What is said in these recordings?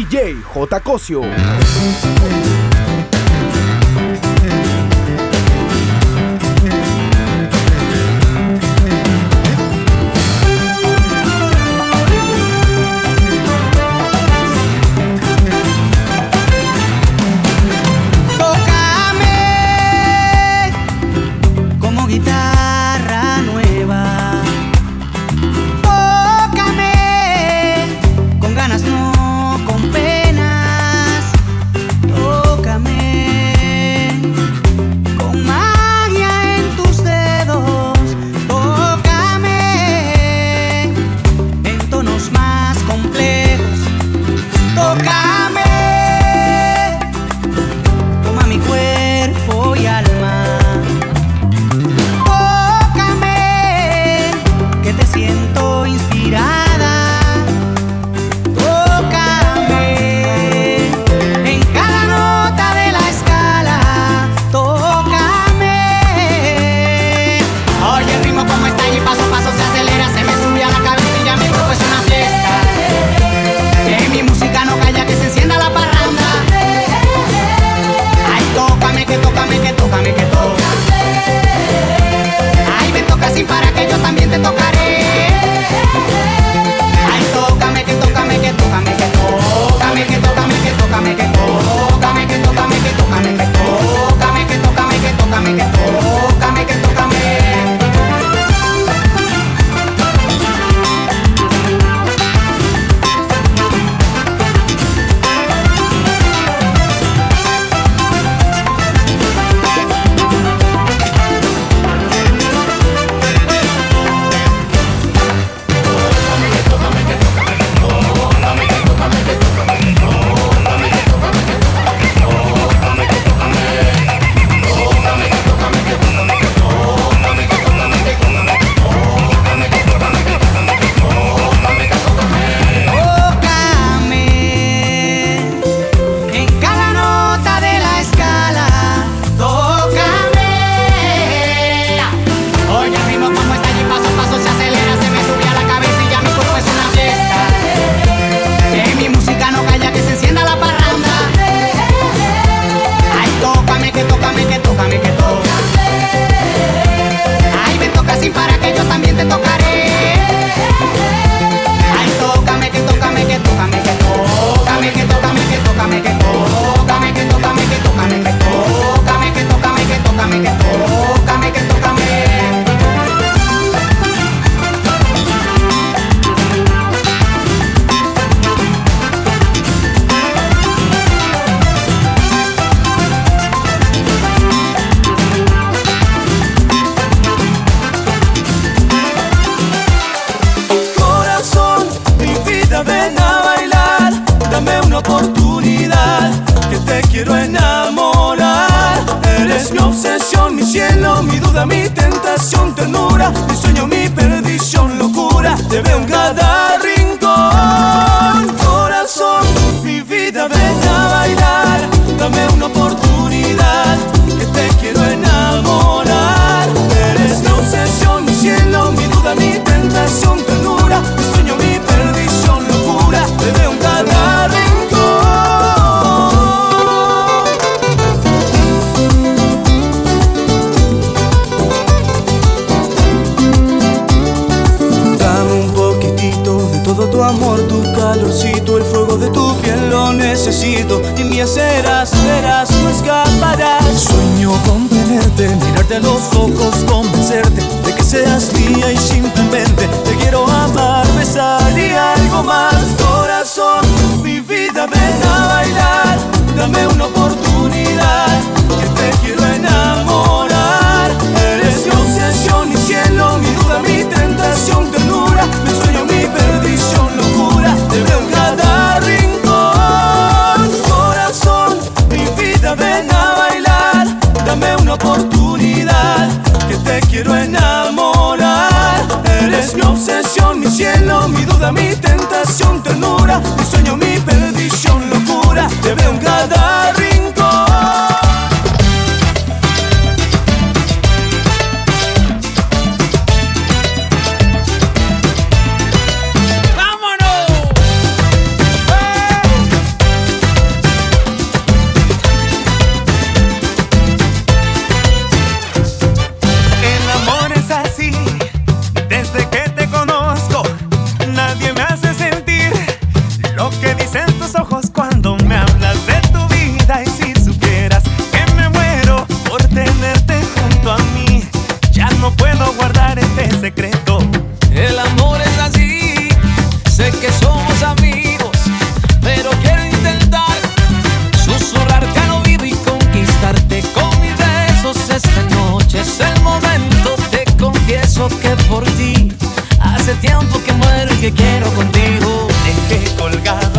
DJ J. Cosio. por ti. Hace tiempo que muero y que quiero contigo. Dejé colgado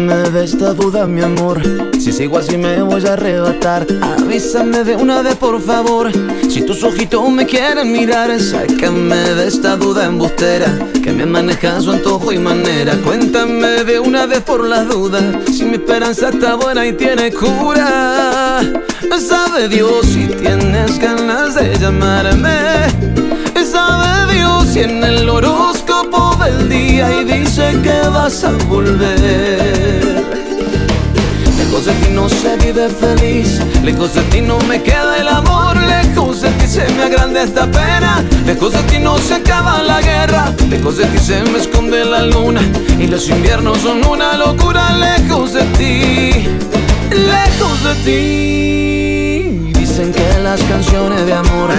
Sácame de esta duda, mi amor. Si sigo así me voy a arrebatar. Avísame de una vez, por favor. Si tus ojitos me quieren mirar, sácame de esta duda embustera. Que me maneja su antojo y manera. Cuéntame de una vez por las dudas. Si mi esperanza está buena y tiene cura. Sabe Dios si tienes ganas de llamarme. Sabe Dios si en el horóscopo del día y dice que vas a volver. Lejos de ti no se vive feliz, lejos de ti no me queda el amor, lejos de ti se me agranda esta pena, lejos de ti no se acaba la guerra, lejos de ti se me esconde la luna y los inviernos son una locura, lejos de ti, lejos de ti. Dicen que las canciones de amor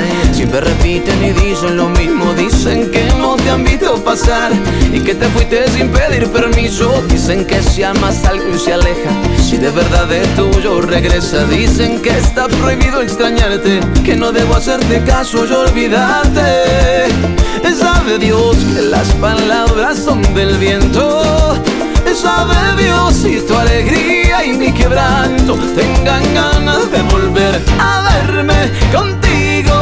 siempre repiten y dicen lo mismo. Dicen que no te han visto pasar y que te fuiste sin pedir permiso. Dicen que si amas algo y se aleja, si de verdad es tuyo regresa. Dicen que está prohibido extrañarte, que no debo hacerte caso y olvidarte. Sabe Dios que las palabras son del viento. Sabe Dios si tu alegría y mi quebranto tengan ganas de volver a verme contigo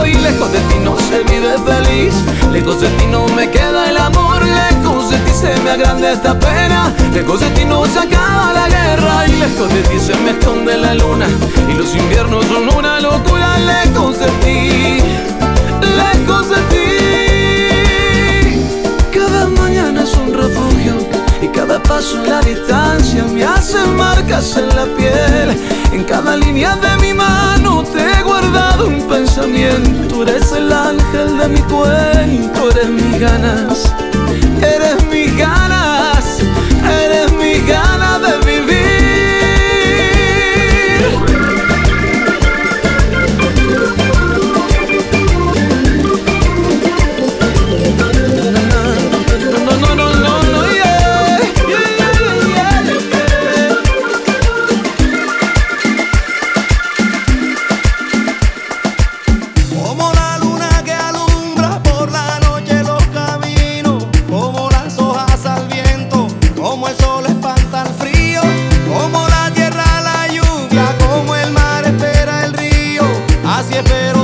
y lejos de ti no se vive feliz, lejos de ti no me queda el amor, lejos de ti se me agranda esta pena, lejos de ti no se acaba la guerra y lejos de ti se me esconde la luna y los inviernos son una locura, lejos de ti, lejos de ti. Cada mañana es un refugio y cada paso en la distancia me hace marcas en la piel. En cada línea de mi mano he guardado un pensamiento. Eres el ángel de mi cuento, eres mis ganas, eres mis ganas, se é pero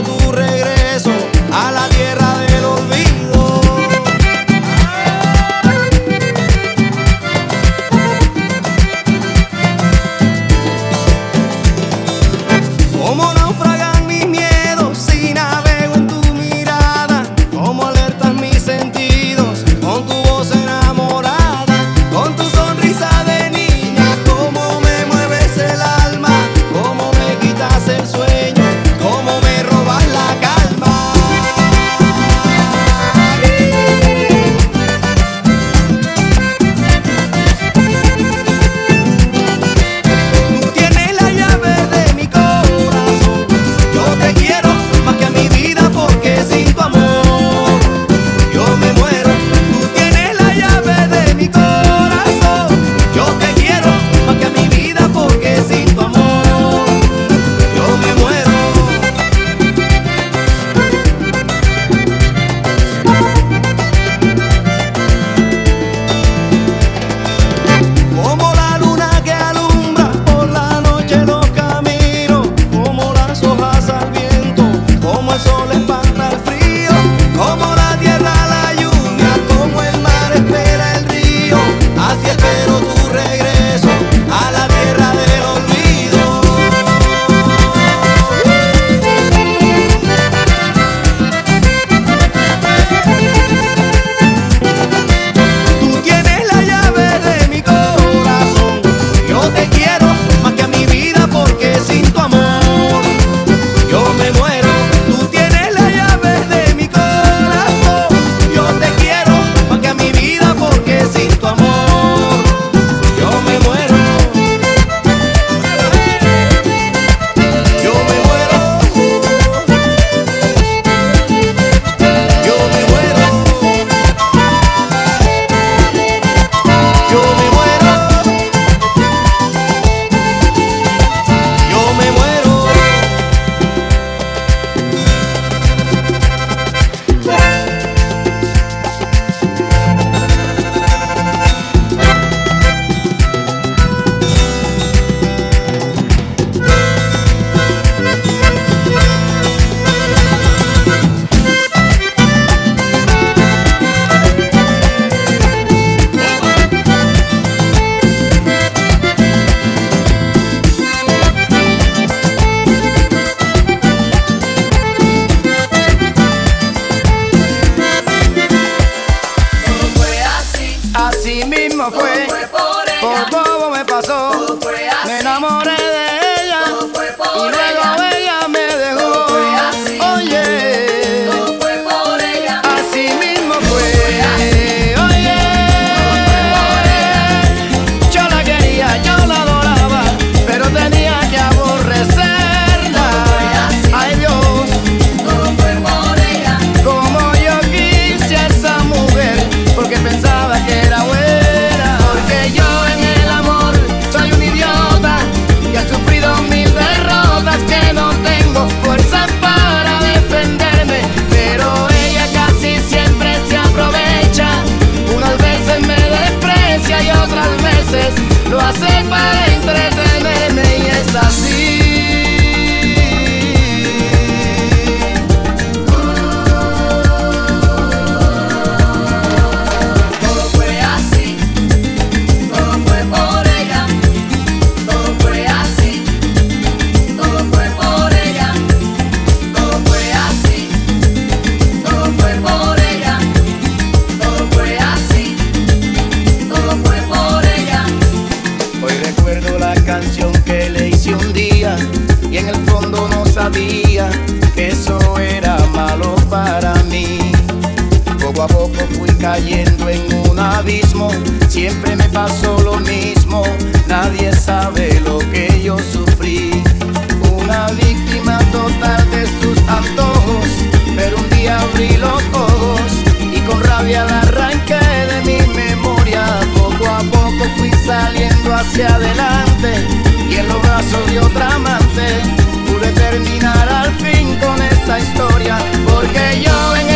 pasó lo mismo, nadie sabe lo que yo sufrí. Una víctima total de sus antojos, pero un día abrí los ojos y con rabia la arranqué de mi memoria. Poco a poco fui saliendo hacia adelante y en los brazos de otra amante pude terminar al fin con esta historia, porque yo en el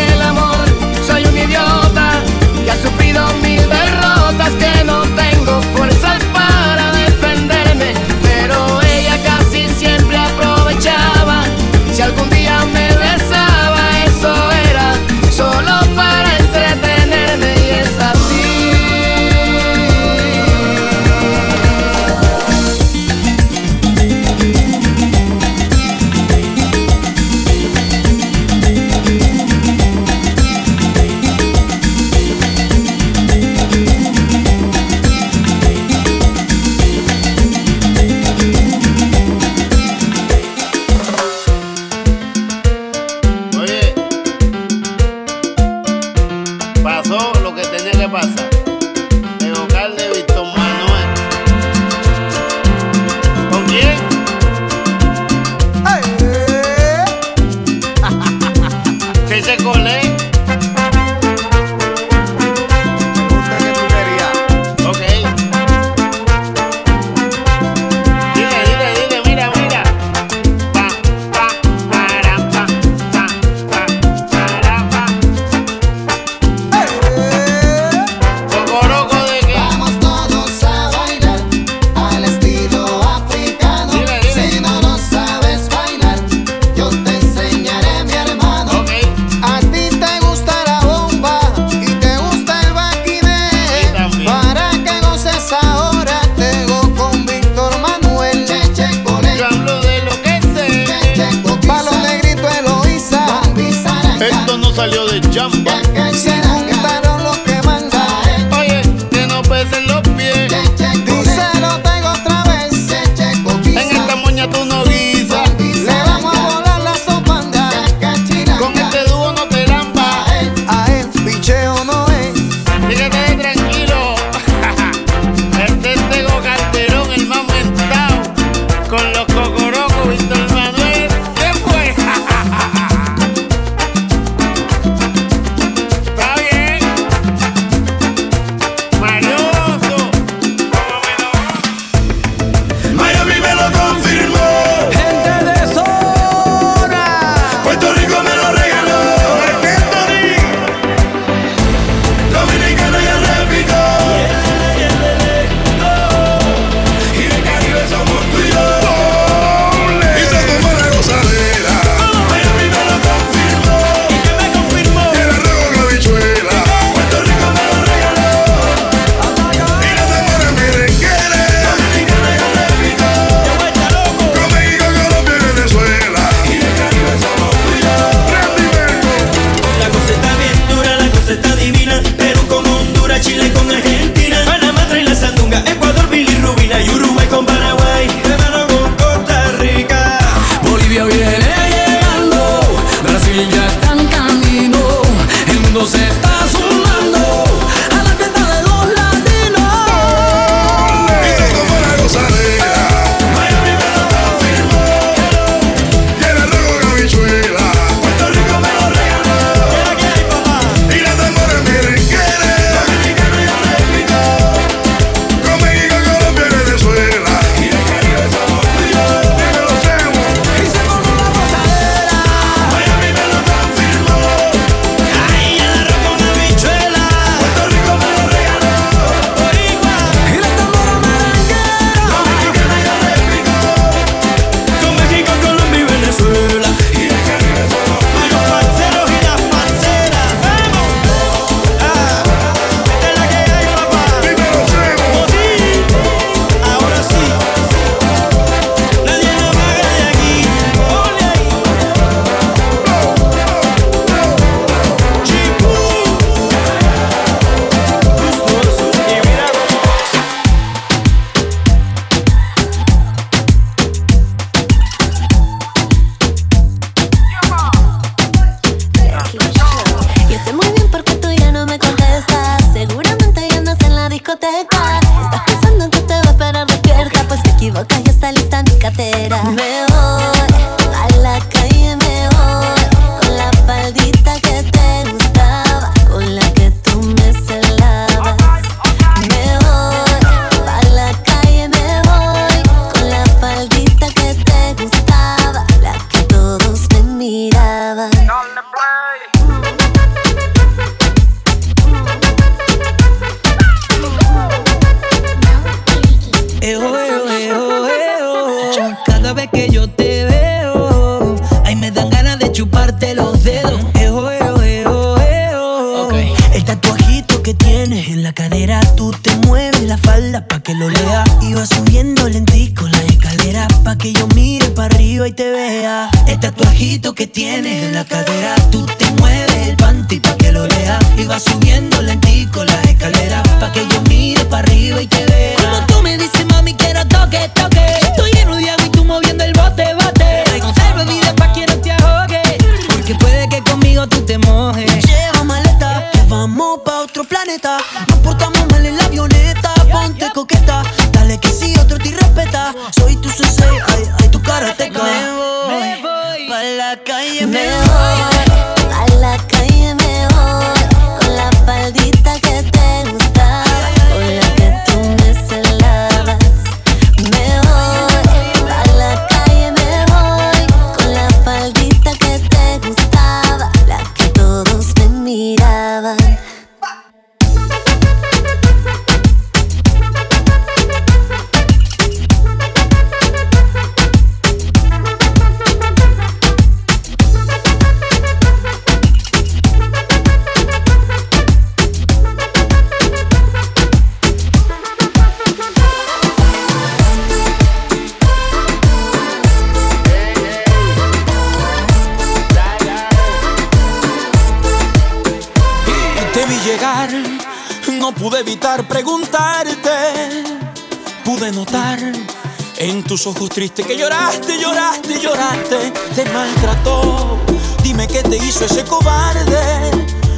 tus ojos tristes que lloraste, lloraste, lloraste, te maltrató. Dime qué te hizo ese cobarde.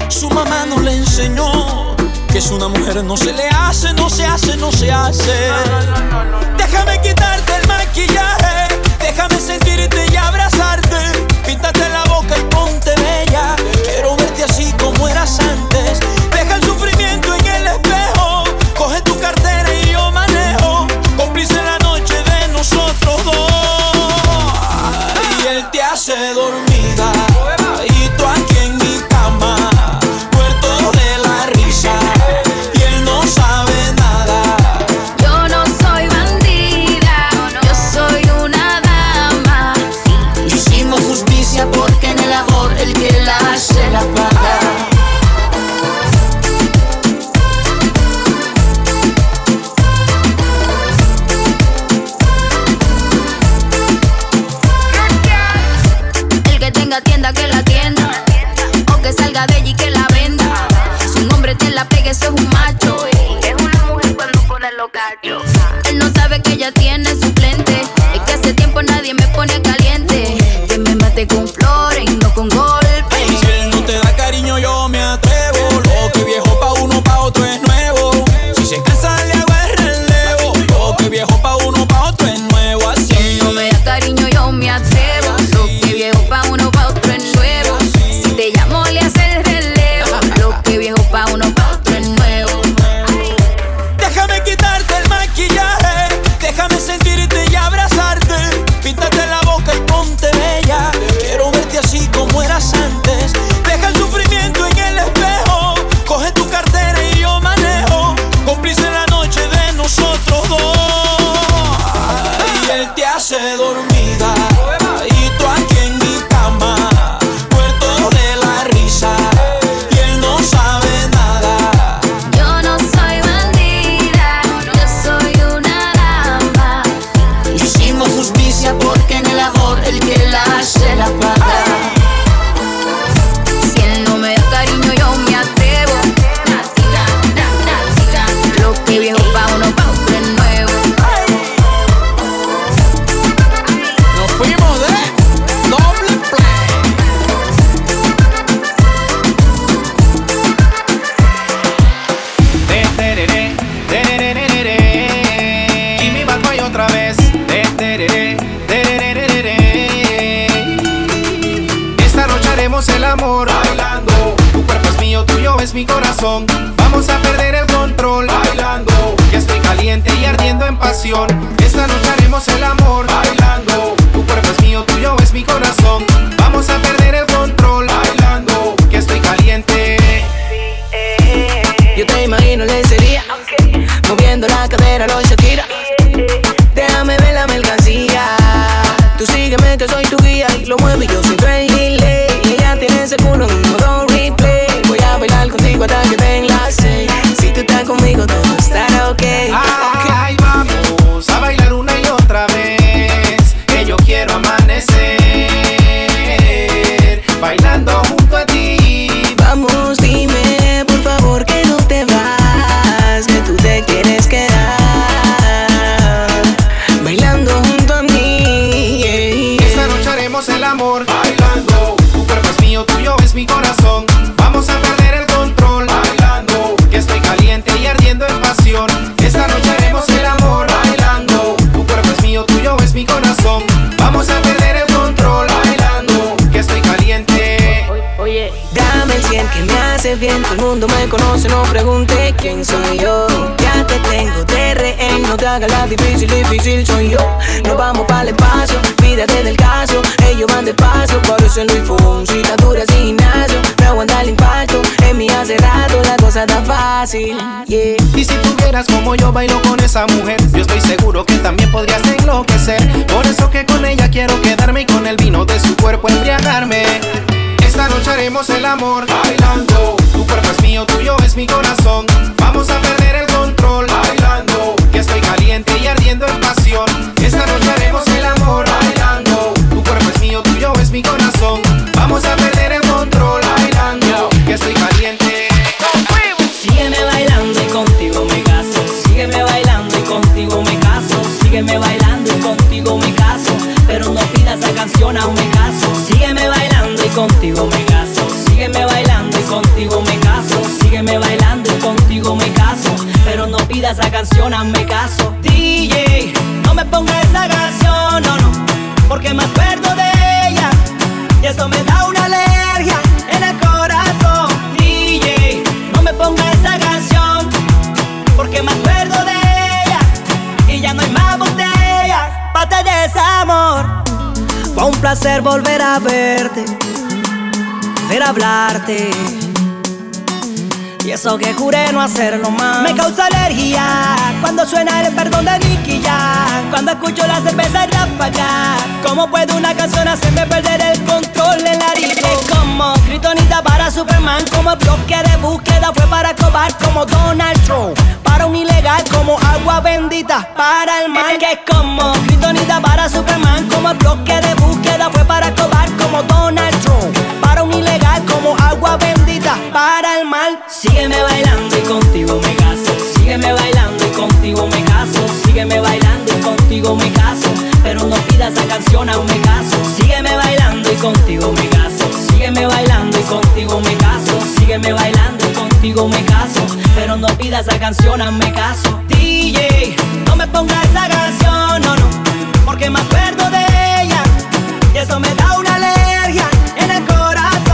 Su mamá no le enseñó que es una mujer no se le hace, no se hace, no se hace. que juré no hacerlo más. Me causa alergia cuando suena el perdón de Nicky Jam. Cuando escucho la cerveza ráfaga, ¿cómo puede una canción hacerme perder el control en la Es como Kryptonita para Superman, como bloque de búsqueda fue para cobar como Donald Trump. Para un ilegal como agua bendita para el mal que es como Kryptonita para Superman, como bloque de búsqueda fue para cobar como Donald Trump. Para un ilegal como agua bendita para el mal. Sígueme bailando y contigo me caso. Sígueme bailando y contigo me caso. Sígueme bailando y contigo me caso. Pero no pidas la canción aún me caso. Sígueme bailando y contigo me caso. Sígueme bailando y contigo me caso. Sígueme bailando y contigo me caso. Pero no pidas la canción aún me caso. DJ, no me pongas esa canción, no, no. Porque me acuerdo de ella. Y eso me da una alergia en el corazón.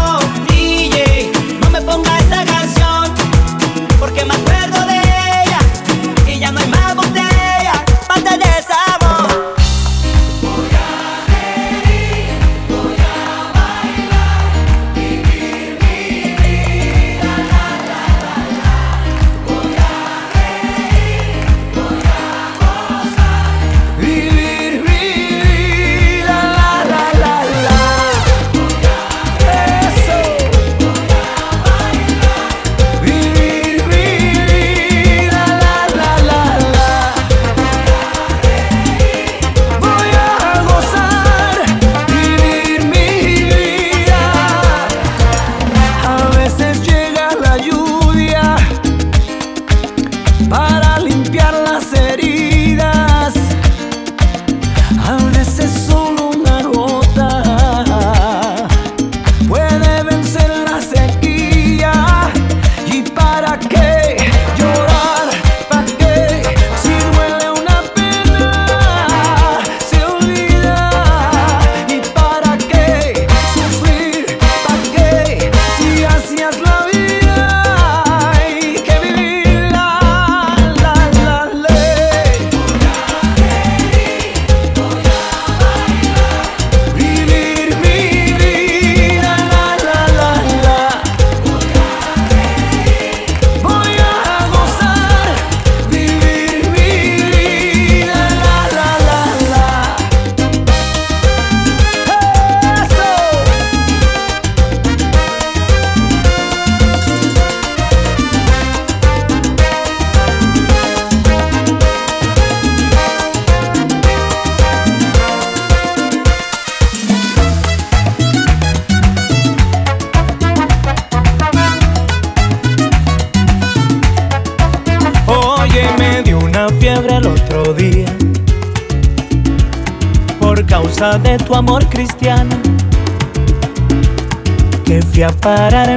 Parar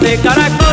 de caracol.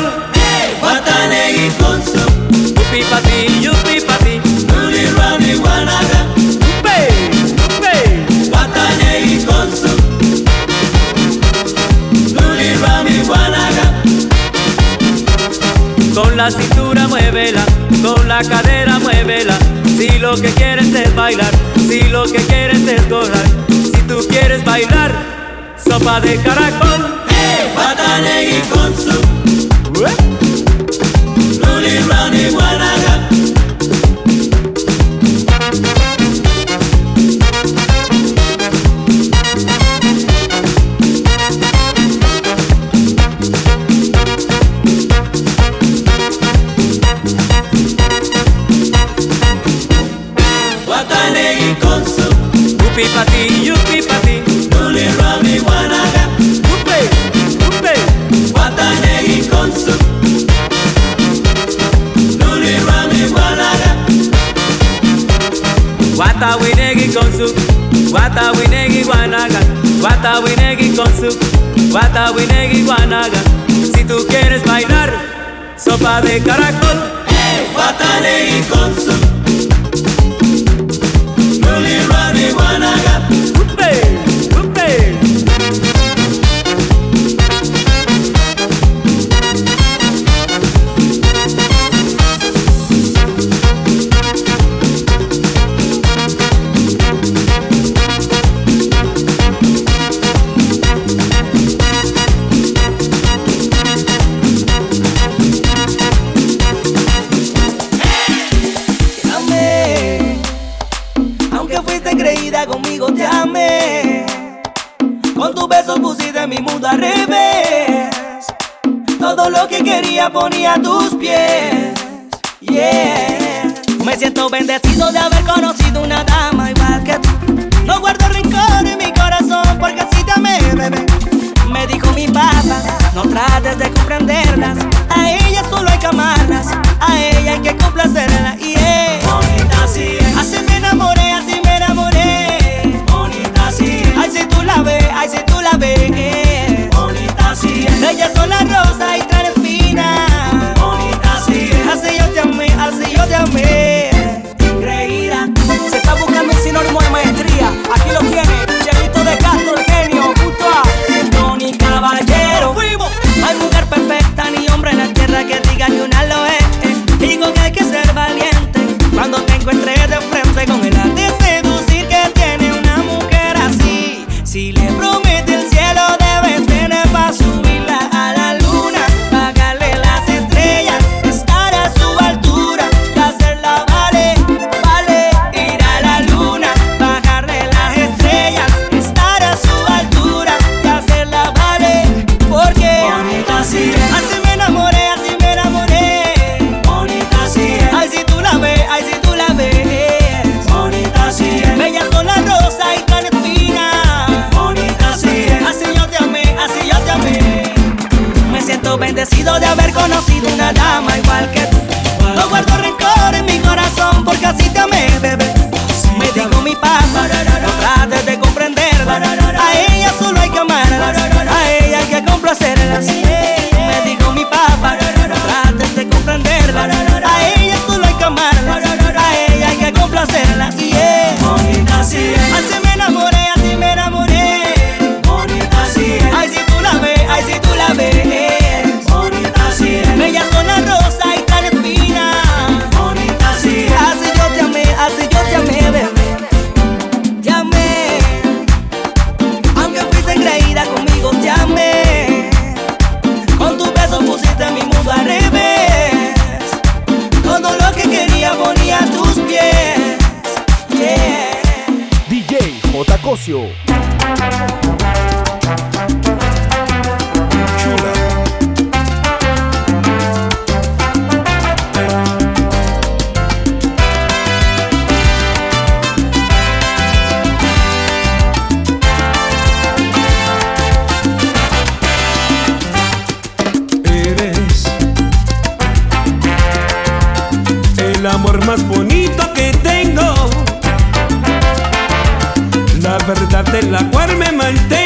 Todo lo que quería ponía a tus pies. Yeah. Me siento bendecido de haber conocido una dama igual que tú. No guardo rencor en mi corazón porque así te bebé. Me dijo mi papá, no trates de comprenderlas. A ella solo hay que amarlas, a ella hay que complacerla. Amém. más bonito que tengo. La verdad de la cual me mantengo.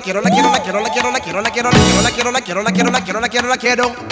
quiero, la quiero, la quiero, la quiero, la quiero, la quiero, la quiero, la quiero, la quiero, la quiero, la quiero, la quiero, la quiero, la quiero.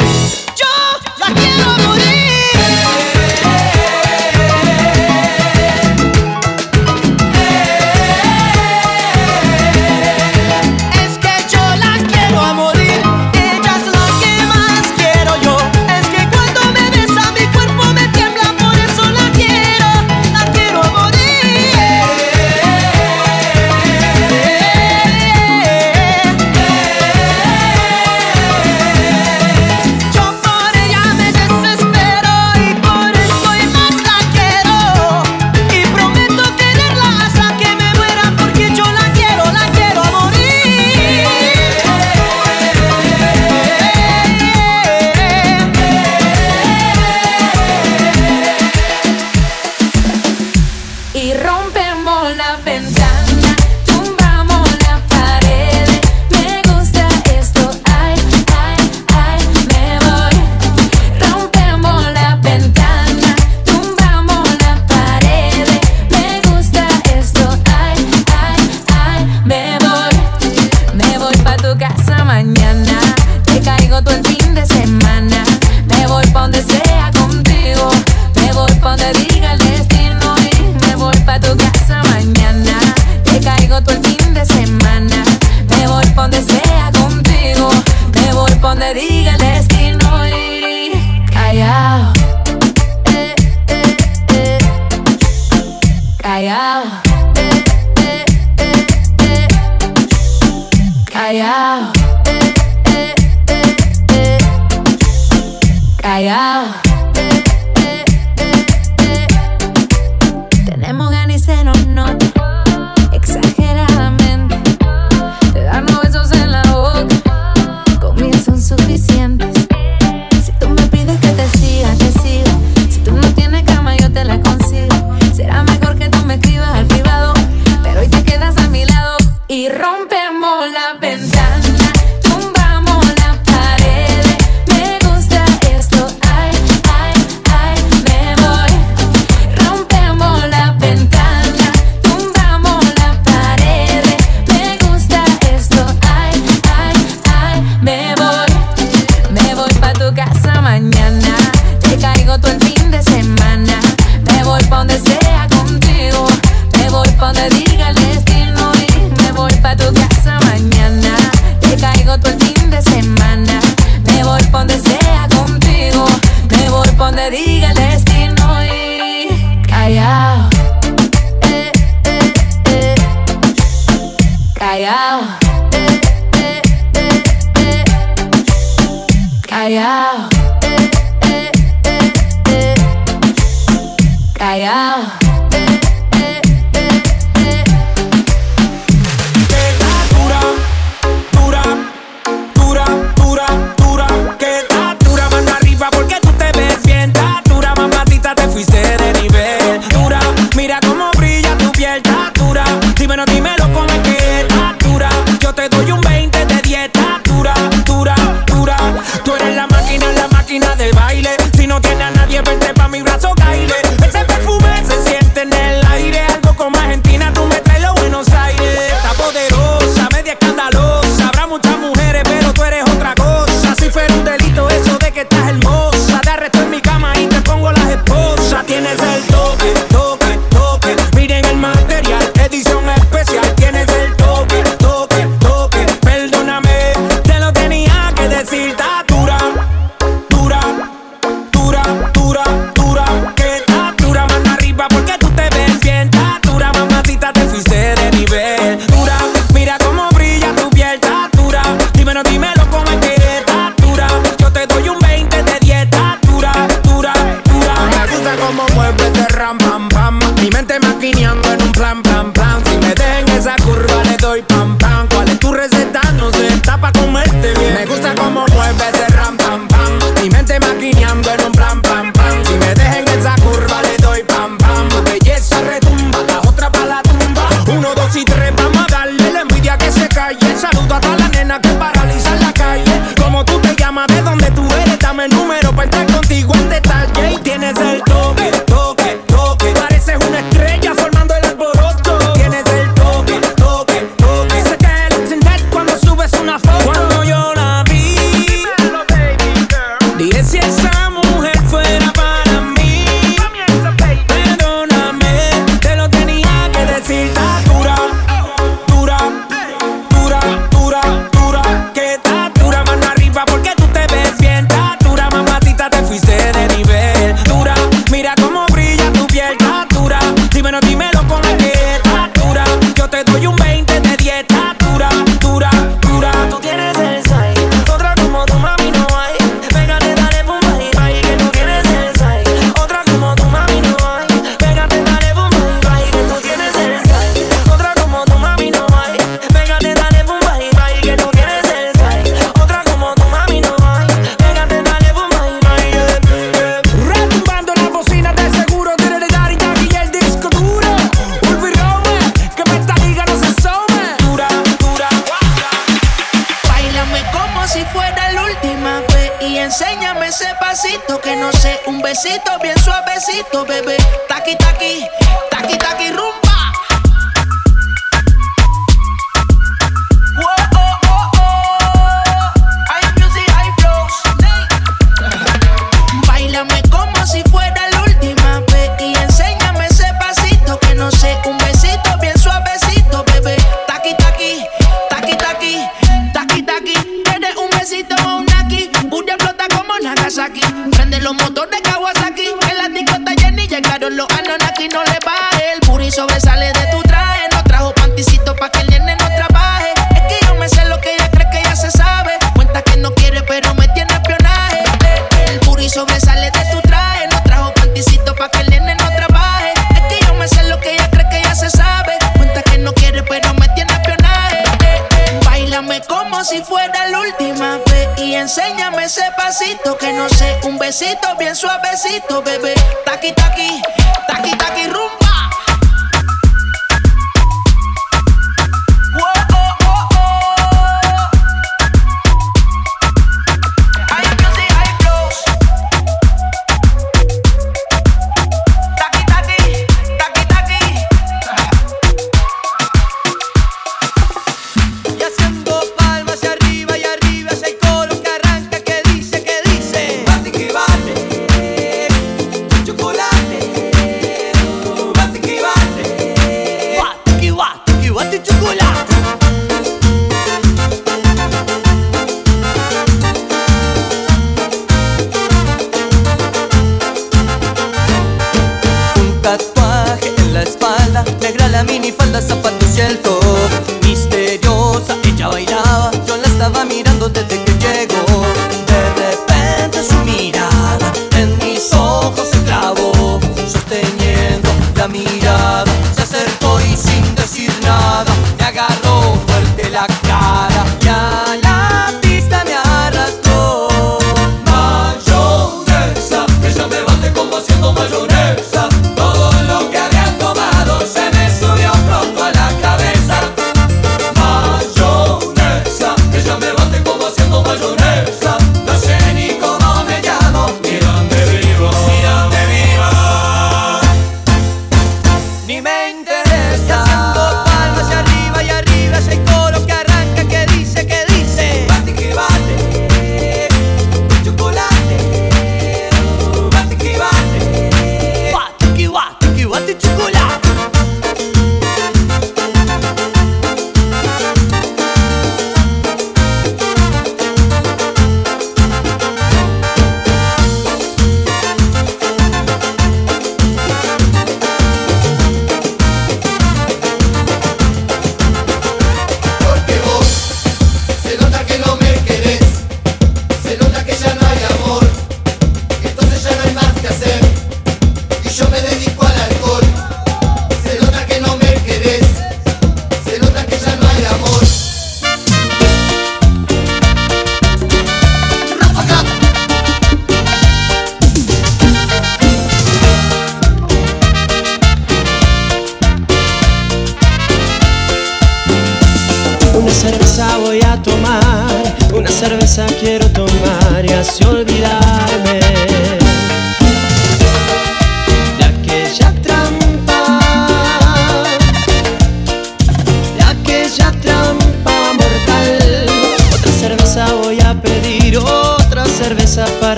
Bate, que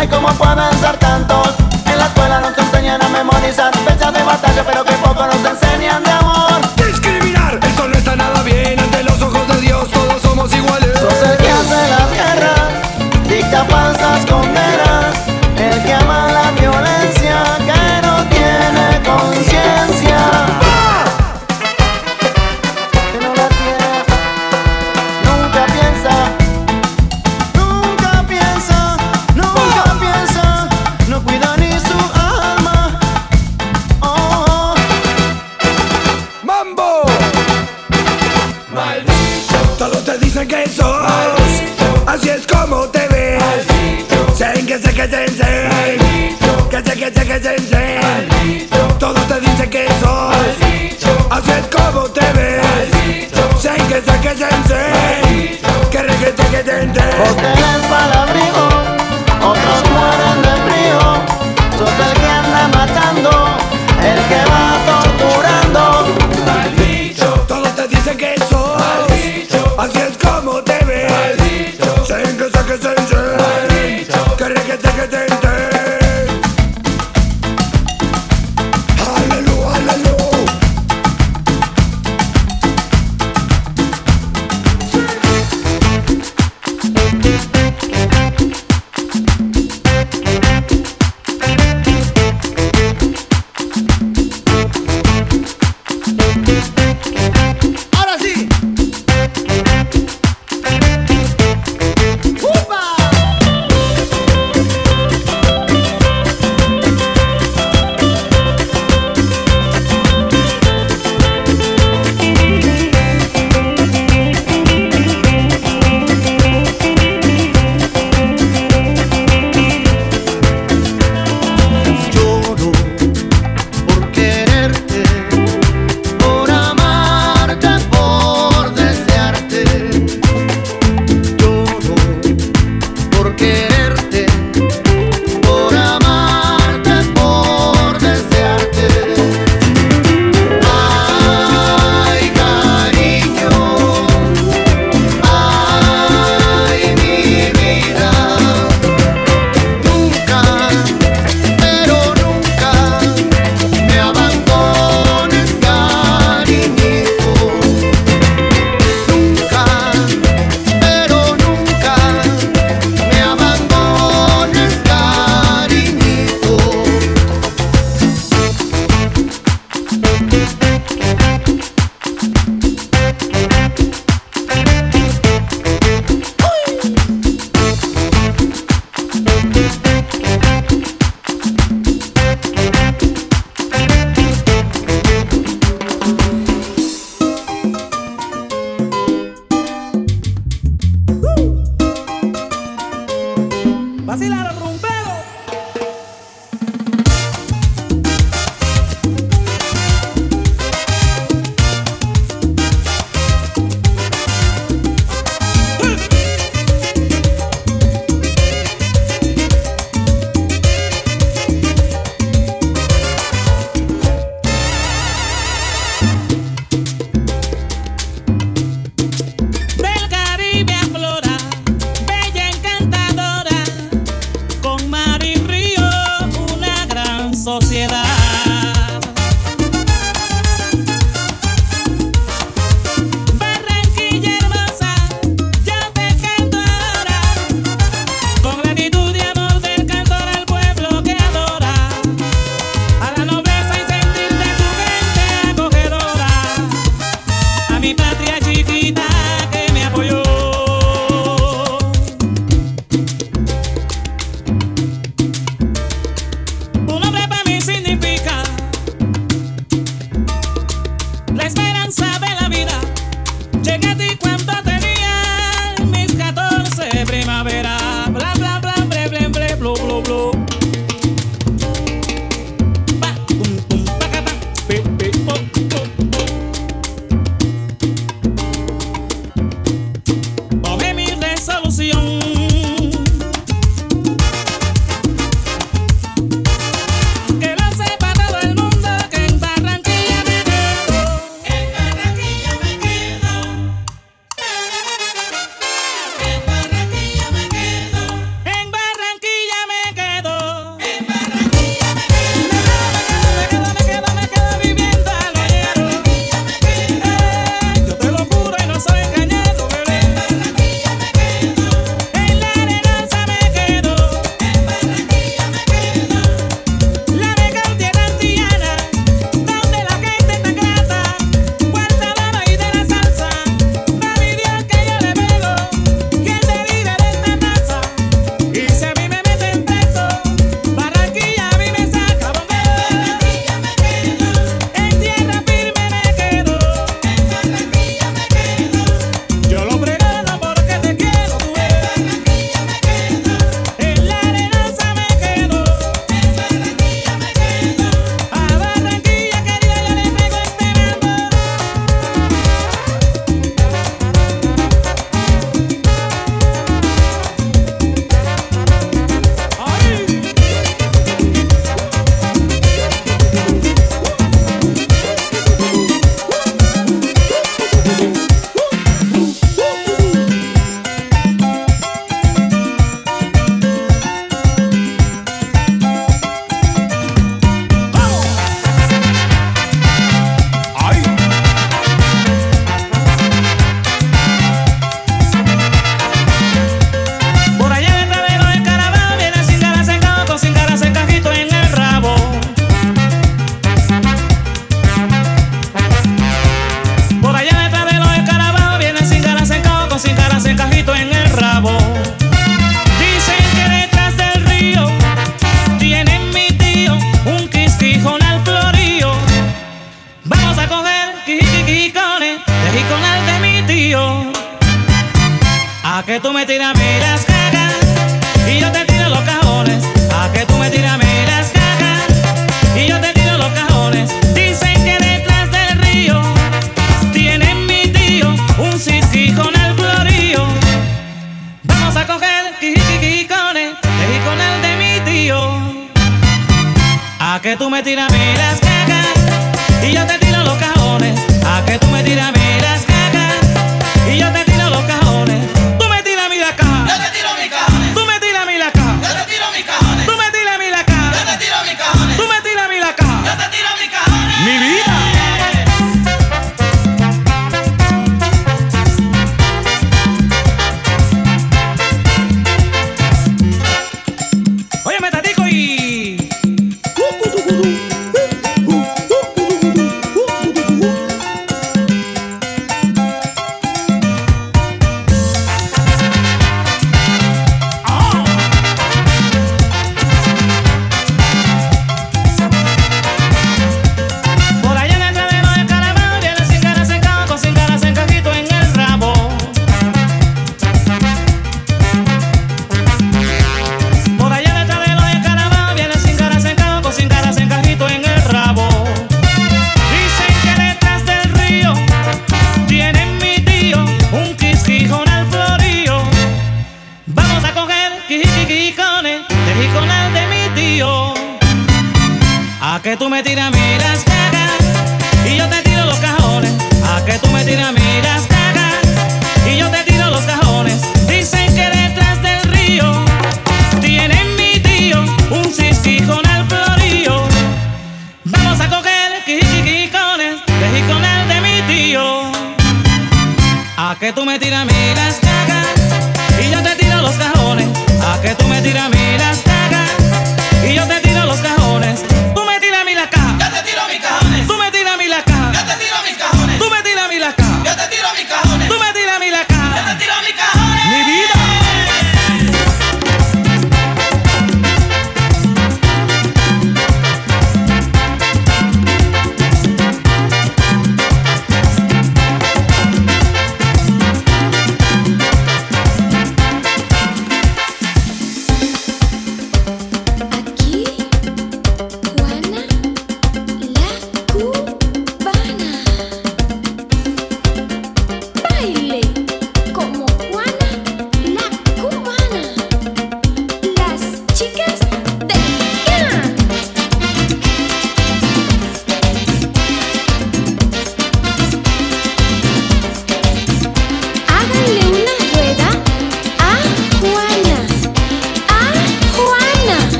Ay, cómo pueden ser tantos. En la escuela nos enseñan a memorizar fechas de batalla, pero que poco nos enseñan de amor.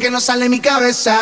Que no sale mi cabeza.